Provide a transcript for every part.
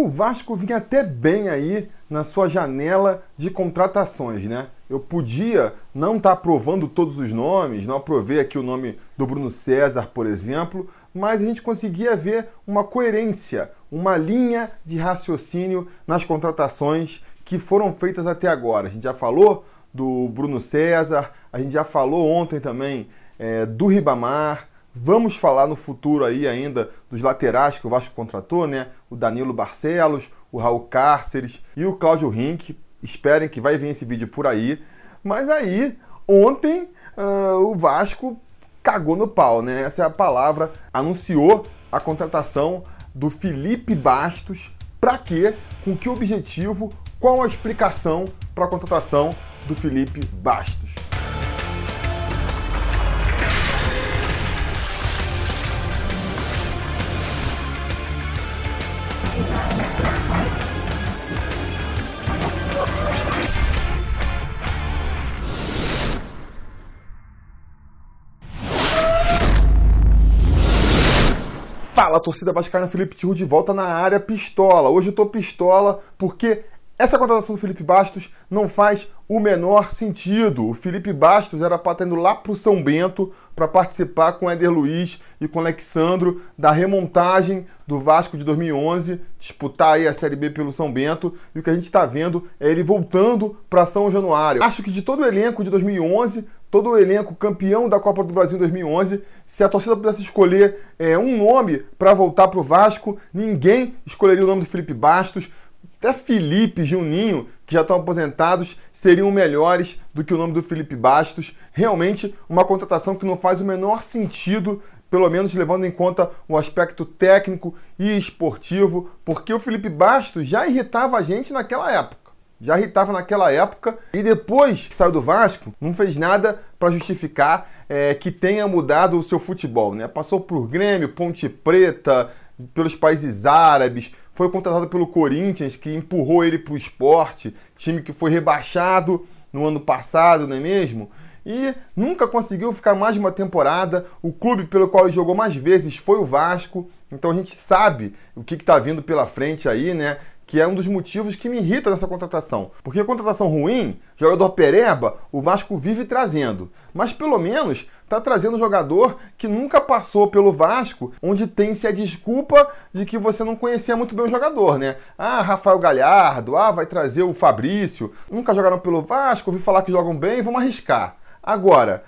O Vasco vinha até bem aí na sua janela de contratações, né? Eu podia não estar tá aprovando todos os nomes, não aprovei aqui o nome do Bruno César, por exemplo, mas a gente conseguia ver uma coerência, uma linha de raciocínio nas contratações que foram feitas até agora. A gente já falou do Bruno César, a gente já falou ontem também é, do Ribamar, Vamos falar no futuro aí ainda dos laterais que o Vasco contratou, né? O Danilo Barcelos, o Raul Cárceres e o Cláudio Rink. Esperem que vai vir esse vídeo por aí. Mas aí, ontem, uh, o Vasco cagou no pau, né? Essa é a palavra. Anunciou a contratação do Felipe Bastos. Para quê? Com que objetivo? Qual a explicação para a contratação do Felipe Bastos? Fala, torcida vascaína, Felipe Tiru de volta na área pistola. Hoje eu tô pistola porque essa contratação do Felipe Bastos não faz o menor sentido. O Felipe Bastos era para estar indo lá para o São Bento para participar com Éder Luiz e com Alexandro da remontagem do Vasco de 2011, disputar aí a Série B pelo São Bento. E o que a gente está vendo é ele voltando para São Januário. Acho que de todo o elenco de 2011, todo o elenco campeão da Copa do Brasil em 2011, se a torcida pudesse escolher é, um nome para voltar para o Vasco, ninguém escolheria o nome do Felipe Bastos. Até Felipe, Juninho, que já estão aposentados, seriam melhores do que o nome do Felipe Bastos. Realmente uma contratação que não faz o menor sentido, pelo menos levando em conta o aspecto técnico e esportivo, porque o Felipe Bastos já irritava a gente naquela época já irritava naquela época e depois que saiu do Vasco, não fez nada para justificar é, que tenha mudado o seu futebol. Né? Passou por Grêmio, Ponte Preta, pelos países árabes, foi contratado pelo Corinthians, que empurrou ele para o esporte, time que foi rebaixado no ano passado, não é mesmo? E nunca conseguiu ficar mais de uma temporada. O clube pelo qual ele jogou mais vezes foi o Vasco. Então a gente sabe o que está vindo pela frente aí, né? Que é um dos motivos que me irrita nessa contratação. Porque a contratação ruim, jogador pereba, o Vasco vive trazendo. Mas pelo menos está trazendo um jogador que nunca passou pelo Vasco, onde tem-se a desculpa de que você não conhecia muito bem o jogador, né? Ah, Rafael Galhardo, ah, vai trazer o Fabrício. Nunca jogaram pelo Vasco, ouvi falar que jogam bem, vamos arriscar. Agora,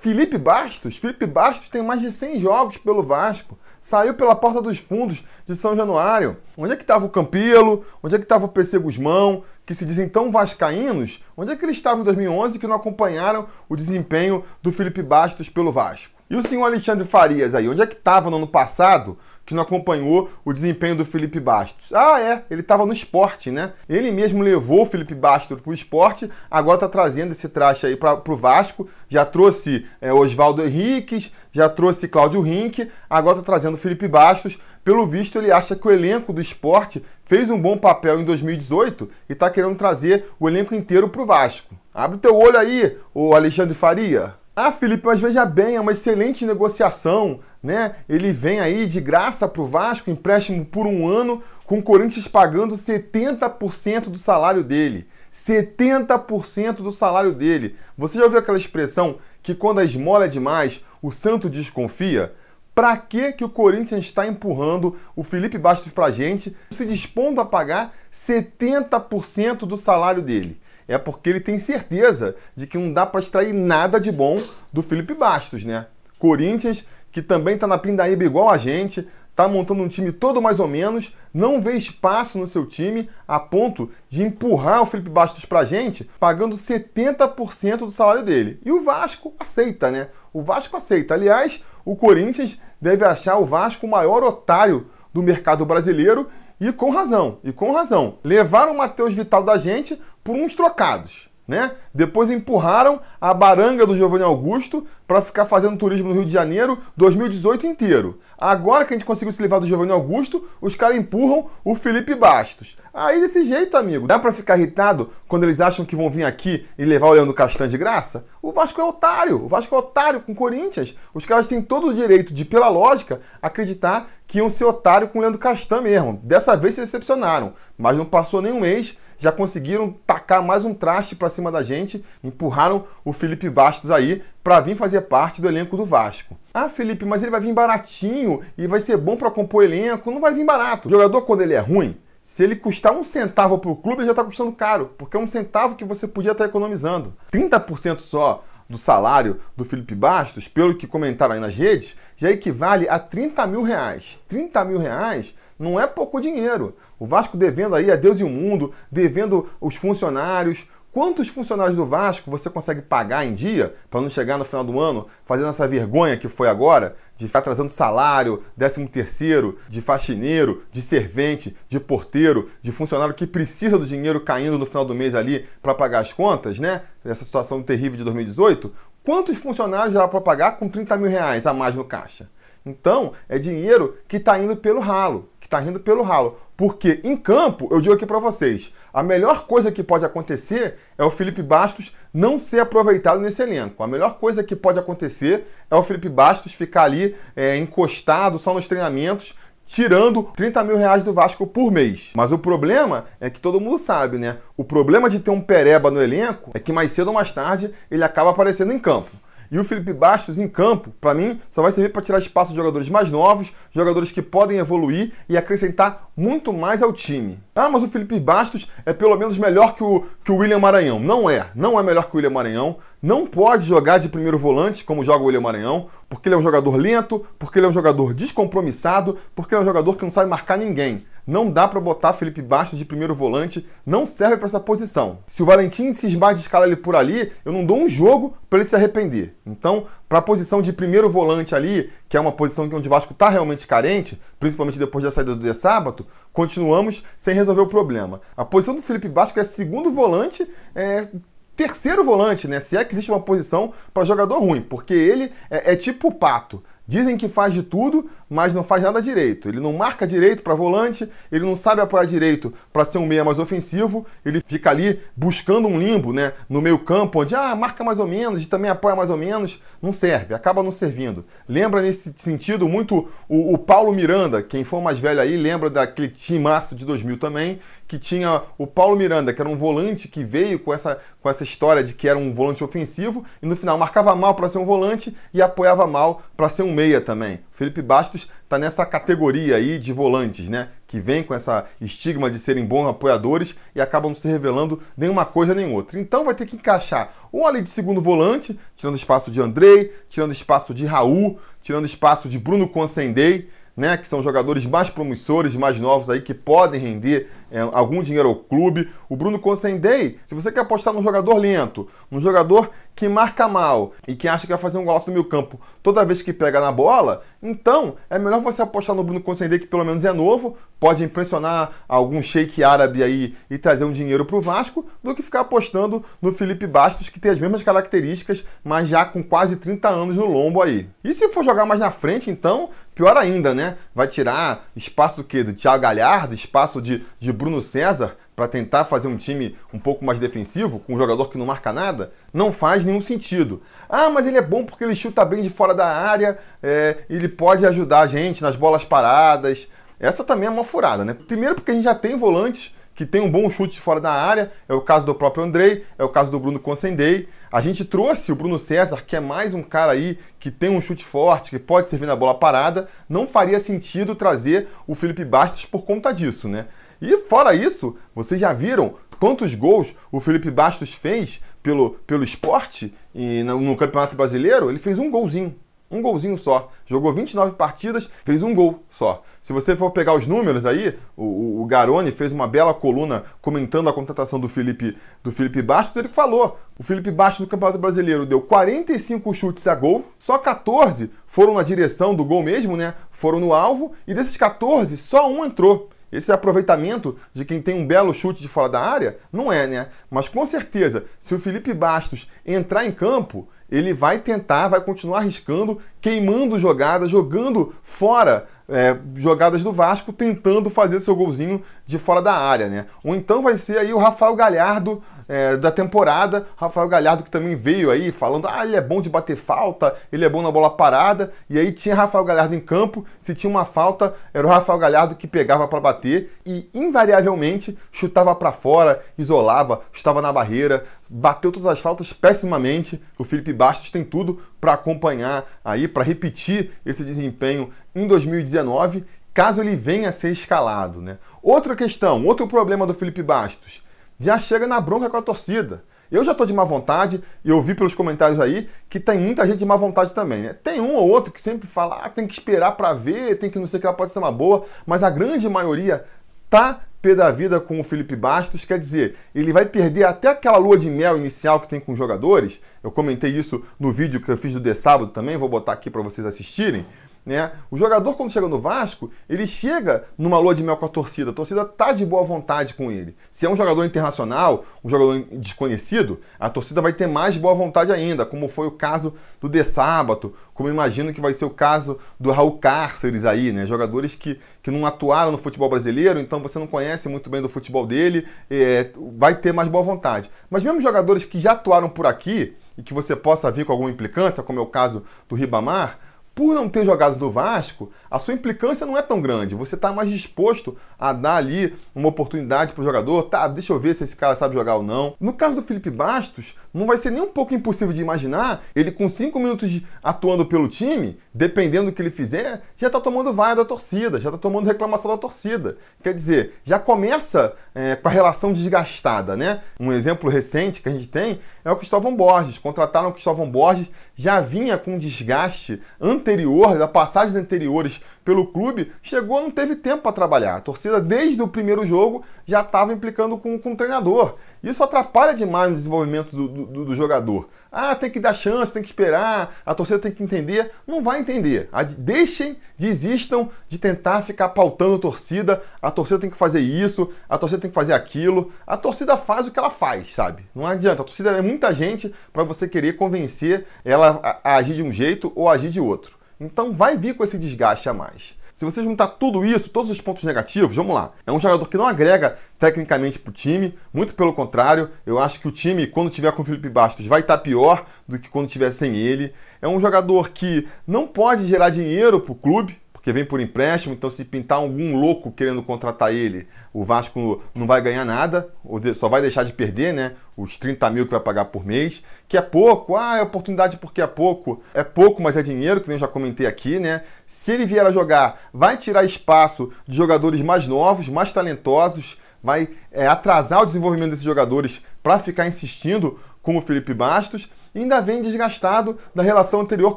Felipe Bastos, Felipe Bastos tem mais de 100 jogos pelo Vasco saiu pela porta dos fundos de São Januário. Onde é que estava o Campelo? Onde é que estava o PC Guzmão? Que se dizem tão vascaínos? Onde é que eles estavam em 2011 que não acompanharam o desempenho do Felipe Bastos pelo Vasco? E o senhor Alexandre Farias aí? Onde é que estava no ano passado que não acompanhou o desempenho do Felipe Bastos. Ah, é, ele estava no esporte, né? Ele mesmo levou o Felipe Bastos para o esporte, agora está trazendo esse traste aí para o Vasco. Já trouxe é, Oswaldo Henriques, já trouxe Cláudio Rink, agora está trazendo o Felipe Bastos. Pelo visto, ele acha que o elenco do esporte fez um bom papel em 2018 e está querendo trazer o elenco inteiro para o Vasco. Abre teu olho aí, o Alexandre Faria. Ah, Felipe, mas veja bem, é uma excelente negociação, né? Ele vem aí de graça para o Vasco, empréstimo por um ano, com o Corinthians pagando 70% do salário dele. 70% do salário dele. Você já ouviu aquela expressão que quando a esmola é demais, o santo desconfia? Para que que o Corinthians está empurrando o Felipe Bastos para gente, se dispondo a pagar 70% do salário dele? É porque ele tem certeza de que não dá para extrair nada de bom do Felipe Bastos, né? Corinthians, que também está na pindaíba igual a gente, está montando um time todo mais ou menos, não vê espaço no seu time a ponto de empurrar o Felipe Bastos para a gente, pagando 70% do salário dele. E o Vasco aceita, né? O Vasco aceita. Aliás, o Corinthians deve achar o Vasco o maior otário do mercado brasileiro e com razão, e com razão. Levaram o Matheus Vital da gente por uns trocados. Né? Depois empurraram a baranga do Giovanni Augusto para ficar fazendo turismo no Rio de Janeiro 2018 inteiro. Agora que a gente conseguiu se livrar do Giovanni Augusto, os caras empurram o Felipe Bastos. Aí desse jeito, amigo, dá para ficar irritado quando eles acham que vão vir aqui e levar o Leandro Castan de graça? O Vasco é otário, o Vasco é otário com o Corinthians. Os caras têm todo o direito de, pela lógica, acreditar que iam ser otário com o Leandro Castan mesmo. Dessa vez se decepcionaram, mas não passou nem um mês já conseguiram tacar mais um traste para cima da gente, empurraram o Felipe Bastos aí para vir fazer parte do elenco do Vasco. Ah, Felipe, mas ele vai vir baratinho e vai ser bom para compor elenco. Não vai vir barato. O jogador, quando ele é ruim, se ele custar um centavo para o clube, ele já está custando caro, porque é um centavo que você podia estar economizando. 30% só do salário do Felipe Bastos, pelo que comentaram aí nas redes, já equivale a 30 mil reais. 30 mil reais não é pouco dinheiro. O Vasco devendo aí a Deus e o mundo, devendo os funcionários. Quantos funcionários do Vasco você consegue pagar em dia para não chegar no final do ano fazendo essa vergonha que foi agora de ficar trazendo salário, décimo terceiro, de faxineiro, de servente, de porteiro, de funcionário que precisa do dinheiro caindo no final do mês ali para pagar as contas, né? Essa situação terrível de 2018. Quantos funcionários já para pagar com 30 mil reais a mais no caixa? Então, é dinheiro que está indo pelo ralo, que está indo pelo ralo. Porque em campo, eu digo aqui para vocês, a melhor coisa que pode acontecer é o Felipe Bastos não ser aproveitado nesse elenco. A melhor coisa que pode acontecer é o Felipe Bastos ficar ali é, encostado só nos treinamentos, tirando 30 mil reais do Vasco por mês. Mas o problema é que todo mundo sabe, né? O problema de ter um pereba no elenco é que mais cedo ou mais tarde ele acaba aparecendo em campo. E o Felipe Bastos em campo, para mim, só vai servir para tirar espaço de jogadores mais novos, jogadores que podem evoluir e acrescentar muito mais ao time. Ah, mas o Felipe Bastos é pelo menos melhor que o, que o William Maranhão. Não é, não é melhor que o William Maranhão. Não pode jogar de primeiro volante como joga o William Maranhão, porque ele é um jogador lento, porque ele é um jogador descompromissado, porque ele é um jogador que não sabe marcar ninguém. Não dá para botar Felipe Bastos de primeiro volante, não serve para essa posição. Se o Valentim cismar de escalar ele por ali, eu não dou um jogo para ele se arrepender. Então, para a posição de primeiro volante ali, que é uma posição onde o Vasco está realmente carente, principalmente depois da saída do de sábado, continuamos sem resolver o problema. A posição do Felipe Bastos é segundo volante, é, terceiro volante, né? Se é que existe uma posição para jogador ruim, porque ele é, é tipo o pato. Dizem que faz de tudo, mas não faz nada direito. Ele não marca direito para volante, ele não sabe apoiar direito para ser um meia mais ofensivo, ele fica ali buscando um limbo né, no meio campo, onde ah, marca mais ou menos e também apoia mais ou menos, não serve, acaba não servindo. Lembra nesse sentido muito o, o Paulo Miranda, quem for mais velho aí, lembra daquele timaço de 2000 também, que tinha o Paulo Miranda, que era um volante que veio com essa, com essa história de que era um volante ofensivo e no final marcava mal para ser um volante e apoiava mal para ser um meia também. Felipe Bastos está nessa categoria aí de volantes, né? Que vem com essa estigma de serem bons apoiadores e acabam se revelando nenhuma coisa nem outra. Então vai ter que encaixar ou ali de segundo volante, tirando espaço de Andrei, tirando espaço de Raul, tirando espaço de Bruno Consendei, né, que são jogadores mais promissores, mais novos aí, que podem render é, algum dinheiro ao clube. O Bruno Consendei, se você quer apostar num jogador lento, num jogador que marca mal e que acha que vai fazer um golaço no meio campo toda vez que pega na bola, então é melhor você apostar no Bruno Consendei, que pelo menos é novo, pode impressionar algum shake árabe aí e trazer um dinheiro para o Vasco, do que ficar apostando no Felipe Bastos, que tem as mesmas características, mas já com quase 30 anos no lombo aí. E se for jogar mais na frente, então, pior ainda, né? Vai tirar espaço do que? Do Thiago Galhardo, espaço de, de Bruno César, para tentar fazer um time um pouco mais defensivo, com um jogador que não marca nada, não faz nenhum sentido. Ah, mas ele é bom porque ele chuta bem de fora da área, é, ele pode ajudar a gente nas bolas paradas. Essa também é uma furada, né? Primeiro porque a gente já tem volantes que tem um bom chute de fora da área, é o caso do próprio Andrei, é o caso do Bruno Consendei. A gente trouxe o Bruno César, que é mais um cara aí que tem um chute forte, que pode servir na bola parada. Não faria sentido trazer o Felipe Bastos por conta disso, né? E fora isso, vocês já viram quantos gols o Felipe Bastos fez pelo, pelo esporte e no, no Campeonato Brasileiro? Ele fez um golzinho. Um golzinho só. Jogou 29 partidas, fez um gol só. Se você for pegar os números aí, o, o Garoni fez uma bela coluna comentando a contratação do Felipe, do Felipe Bastos. Ele falou: o Felipe Bastos do Campeonato Brasileiro deu 45 chutes a gol, só 14 foram na direção do gol mesmo, né? Foram no alvo, e desses 14, só um entrou. Esse aproveitamento de quem tem um belo chute de fora da área? Não é, né? Mas com certeza, se o Felipe Bastos entrar em campo, ele vai tentar, vai continuar arriscando, queimando jogadas, jogando fora é, jogadas do Vasco, tentando fazer seu golzinho de fora da área, né? Ou então vai ser aí o Rafael Galhardo é, da temporada. Rafael Galhardo que também veio aí falando, ah, ele é bom de bater falta, ele é bom na bola parada. E aí tinha Rafael Galhardo em campo, se tinha uma falta, era o Rafael Galhardo que pegava para bater e invariavelmente chutava para fora, isolava, estava na barreira, bateu todas as faltas pessimamente. O Felipe Bastos tem tudo para acompanhar aí, para repetir esse desempenho em 2019, caso ele venha a ser escalado, né? Outra questão, outro problema do Felipe Bastos já chega na bronca com a torcida. Eu já estou de má vontade e eu vi pelos comentários aí que tem muita gente de má vontade também. Né? Tem um ou outro que sempre fala, ah, tem que esperar para ver, tem que não sei o que, ela pode ser uma boa, mas a grande maioria tá pé da vida com o Felipe Bastos, quer dizer, ele vai perder até aquela lua de mel inicial que tem com os jogadores. Eu comentei isso no vídeo que eu fiz do de sábado também, vou botar aqui para vocês assistirem. Né? O jogador, quando chega no Vasco, ele chega numa lua de mel com a torcida. A torcida tá de boa vontade com ele. Se é um jogador internacional, um jogador desconhecido, a torcida vai ter mais boa vontade ainda, como foi o caso do De Sábato, como imagino que vai ser o caso do Raul Cárceres aí, né? Jogadores que, que não atuaram no futebol brasileiro, então você não conhece muito bem do futebol dele, é, vai ter mais boa vontade. Mas mesmo jogadores que já atuaram por aqui e que você possa vir com alguma implicância, como é o caso do Ribamar, por não ter jogado do Vasco, a sua implicância não é tão grande. Você está mais disposto a dar ali uma oportunidade para o jogador. Tá, deixa eu ver se esse cara sabe jogar ou não. No caso do Felipe Bastos, não vai ser nem um pouco impossível de imaginar ele com cinco minutos de, atuando pelo time, dependendo do que ele fizer, já está tomando vaia da torcida, já está tomando reclamação da torcida. Quer dizer, já começa é, com a relação desgastada, né? Um exemplo recente que a gente tem é o Cristóvão Borges. Contrataram o Cristóvão Borges, já vinha com desgaste anterior, da passagens anteriores pelo clube, chegou não teve tempo para trabalhar. A torcida, desde o primeiro jogo, já estava implicando com, com o treinador. Isso atrapalha demais no desenvolvimento do, do, do, jogador. Ah, tem que dar chance, tem que esperar, a torcida tem que entender. Não vai entender. Deixem, desistam de tentar ficar pautando a torcida. A torcida tem que fazer isso, a torcida tem que fazer aquilo. A torcida faz o que ela faz, sabe? Não adianta. A torcida é muita gente para você querer convencer ela a agir de um jeito ou agir de outro. Então vai vir com esse desgaste a mais. Se você juntar tudo isso, todos os pontos negativos, vamos lá. É um jogador que não agrega tecnicamente para o time, muito pelo contrário, eu acho que o time, quando tiver com o Felipe Bastos, vai estar tá pior do que quando tiver sem ele. É um jogador que não pode gerar dinheiro para o clube, que vem por empréstimo, então se pintar algum louco querendo contratar ele, o Vasco não vai ganhar nada, só vai deixar de perder, né? Os 30 mil que vai pagar por mês, que é pouco, ah, é oportunidade porque é pouco. É pouco, mas é dinheiro, que nem eu já comentei aqui, né? Se ele vier a jogar, vai tirar espaço de jogadores mais novos, mais talentosos, vai é, atrasar o desenvolvimento desses jogadores para ficar insistindo com o Felipe Bastos e ainda vem desgastado da relação anterior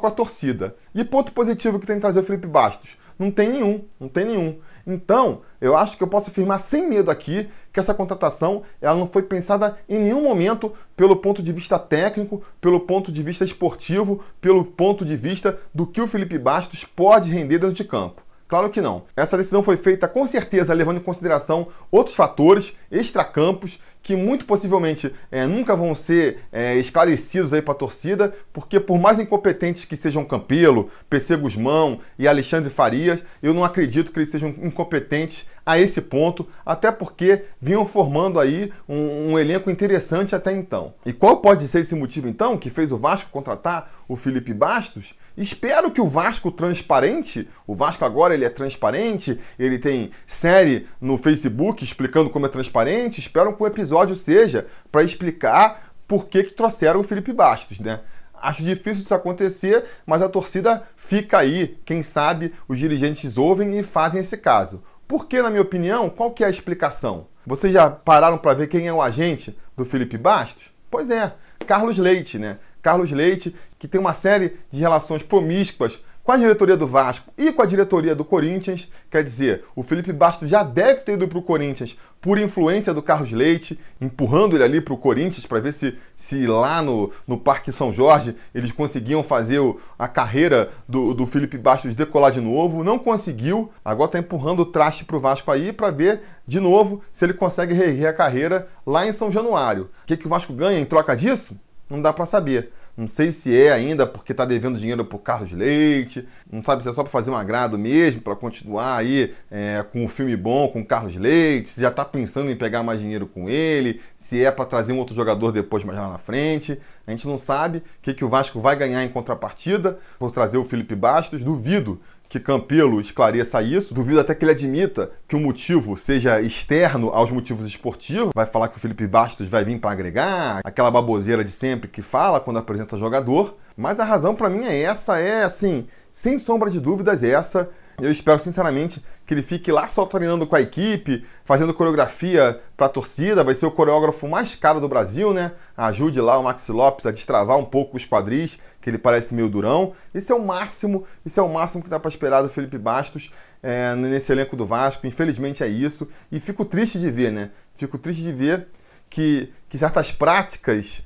com a torcida. E ponto positivo que tem que trazer o Felipe Bastos? Não tem nenhum, não tem nenhum. Então, eu acho que eu posso afirmar sem medo aqui que essa contratação ela não foi pensada em nenhum momento pelo ponto de vista técnico, pelo ponto de vista esportivo, pelo ponto de vista do que o Felipe Bastos pode render dentro de campo. Claro que não. Essa decisão foi feita com certeza levando em consideração outros fatores extracampos que muito possivelmente é, nunca vão ser é, esclarecidos aí para a torcida, porque por mais incompetentes que sejam Campelo, PC Guzmão e Alexandre Farias, eu não acredito que eles sejam incompetentes a esse ponto, até porque vinham formando aí um, um, elenco interessante até então. E qual pode ser esse motivo então que fez o Vasco contratar o Felipe Bastos? Espero que o Vasco transparente, o Vasco agora ele é transparente, ele tem série no Facebook explicando como é transparente, espero que o episódio seja para explicar por que, que trouxeram o Felipe Bastos, né? Acho difícil isso acontecer, mas a torcida fica aí. Quem sabe os dirigentes ouvem e fazem esse caso. Porque, na minha opinião, qual que é a explicação? Vocês já pararam para ver quem é o agente do Felipe Bastos? Pois é, Carlos Leite, né? Carlos Leite, que tem uma série de relações promíscuas com a diretoria do Vasco e com a diretoria do Corinthians. Quer dizer, o Felipe Bastos já deve ter ido para o Corinthians por influência do Carlos Leite, empurrando ele ali para o Corinthians para ver se, se lá no, no Parque São Jorge eles conseguiam fazer o, a carreira do, do Felipe Bastos decolar de novo. Não conseguiu, agora está empurrando o traste para o Vasco aí para ver de novo se ele consegue reerguer a carreira lá em São Januário. O que, que o Vasco ganha em troca disso? Não dá para saber. Não sei se é ainda porque está devendo dinheiro para o Carlos Leite, não sabe se é só para fazer um agrado mesmo, para continuar aí é, com um filme bom com o Carlos Leite, se já está pensando em pegar mais dinheiro com ele, se é para trazer um outro jogador depois mais lá na frente. A gente não sabe o que, que o Vasco vai ganhar em contrapartida por trazer o Felipe Bastos. Duvido que Campelo esclareça isso. Duvido até que ele admita que o motivo seja externo aos motivos esportivos. Vai falar que o Felipe Bastos vai vir para agregar, aquela baboseira de sempre que fala quando apresenta jogador. Mas a razão para mim é essa, é assim, sem sombra de dúvidas, essa. Eu espero sinceramente que ele fique lá só treinando com a equipe, fazendo coreografia para a torcida. Vai ser o coreógrafo mais caro do Brasil, né? Ajude lá o Maxi Lopes a destravar um pouco os quadris, que ele parece meio durão. Isso é o máximo, isso é o máximo que dá para esperar do Felipe Bastos é, nesse elenco do Vasco. Infelizmente é isso. E fico triste de ver, né? Fico triste de ver que, que certas práticas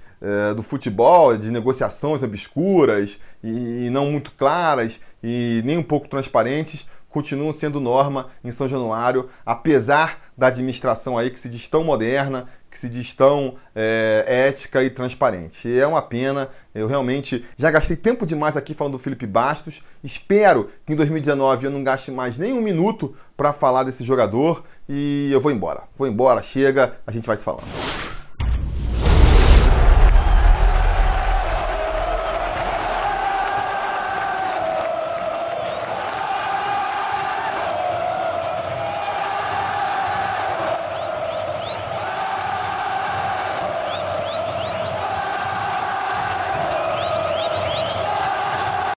do futebol, de negociações obscuras e, e não muito claras e nem um pouco transparentes, continuam sendo norma em São Januário, apesar da administração aí que se diz tão moderna, que se diz tão é, ética e transparente. E é uma pena, eu realmente já gastei tempo demais aqui falando do Felipe Bastos. Espero que em 2019 eu não gaste mais nem um minuto para falar desse jogador e eu vou embora. Vou embora, chega, a gente vai se falando.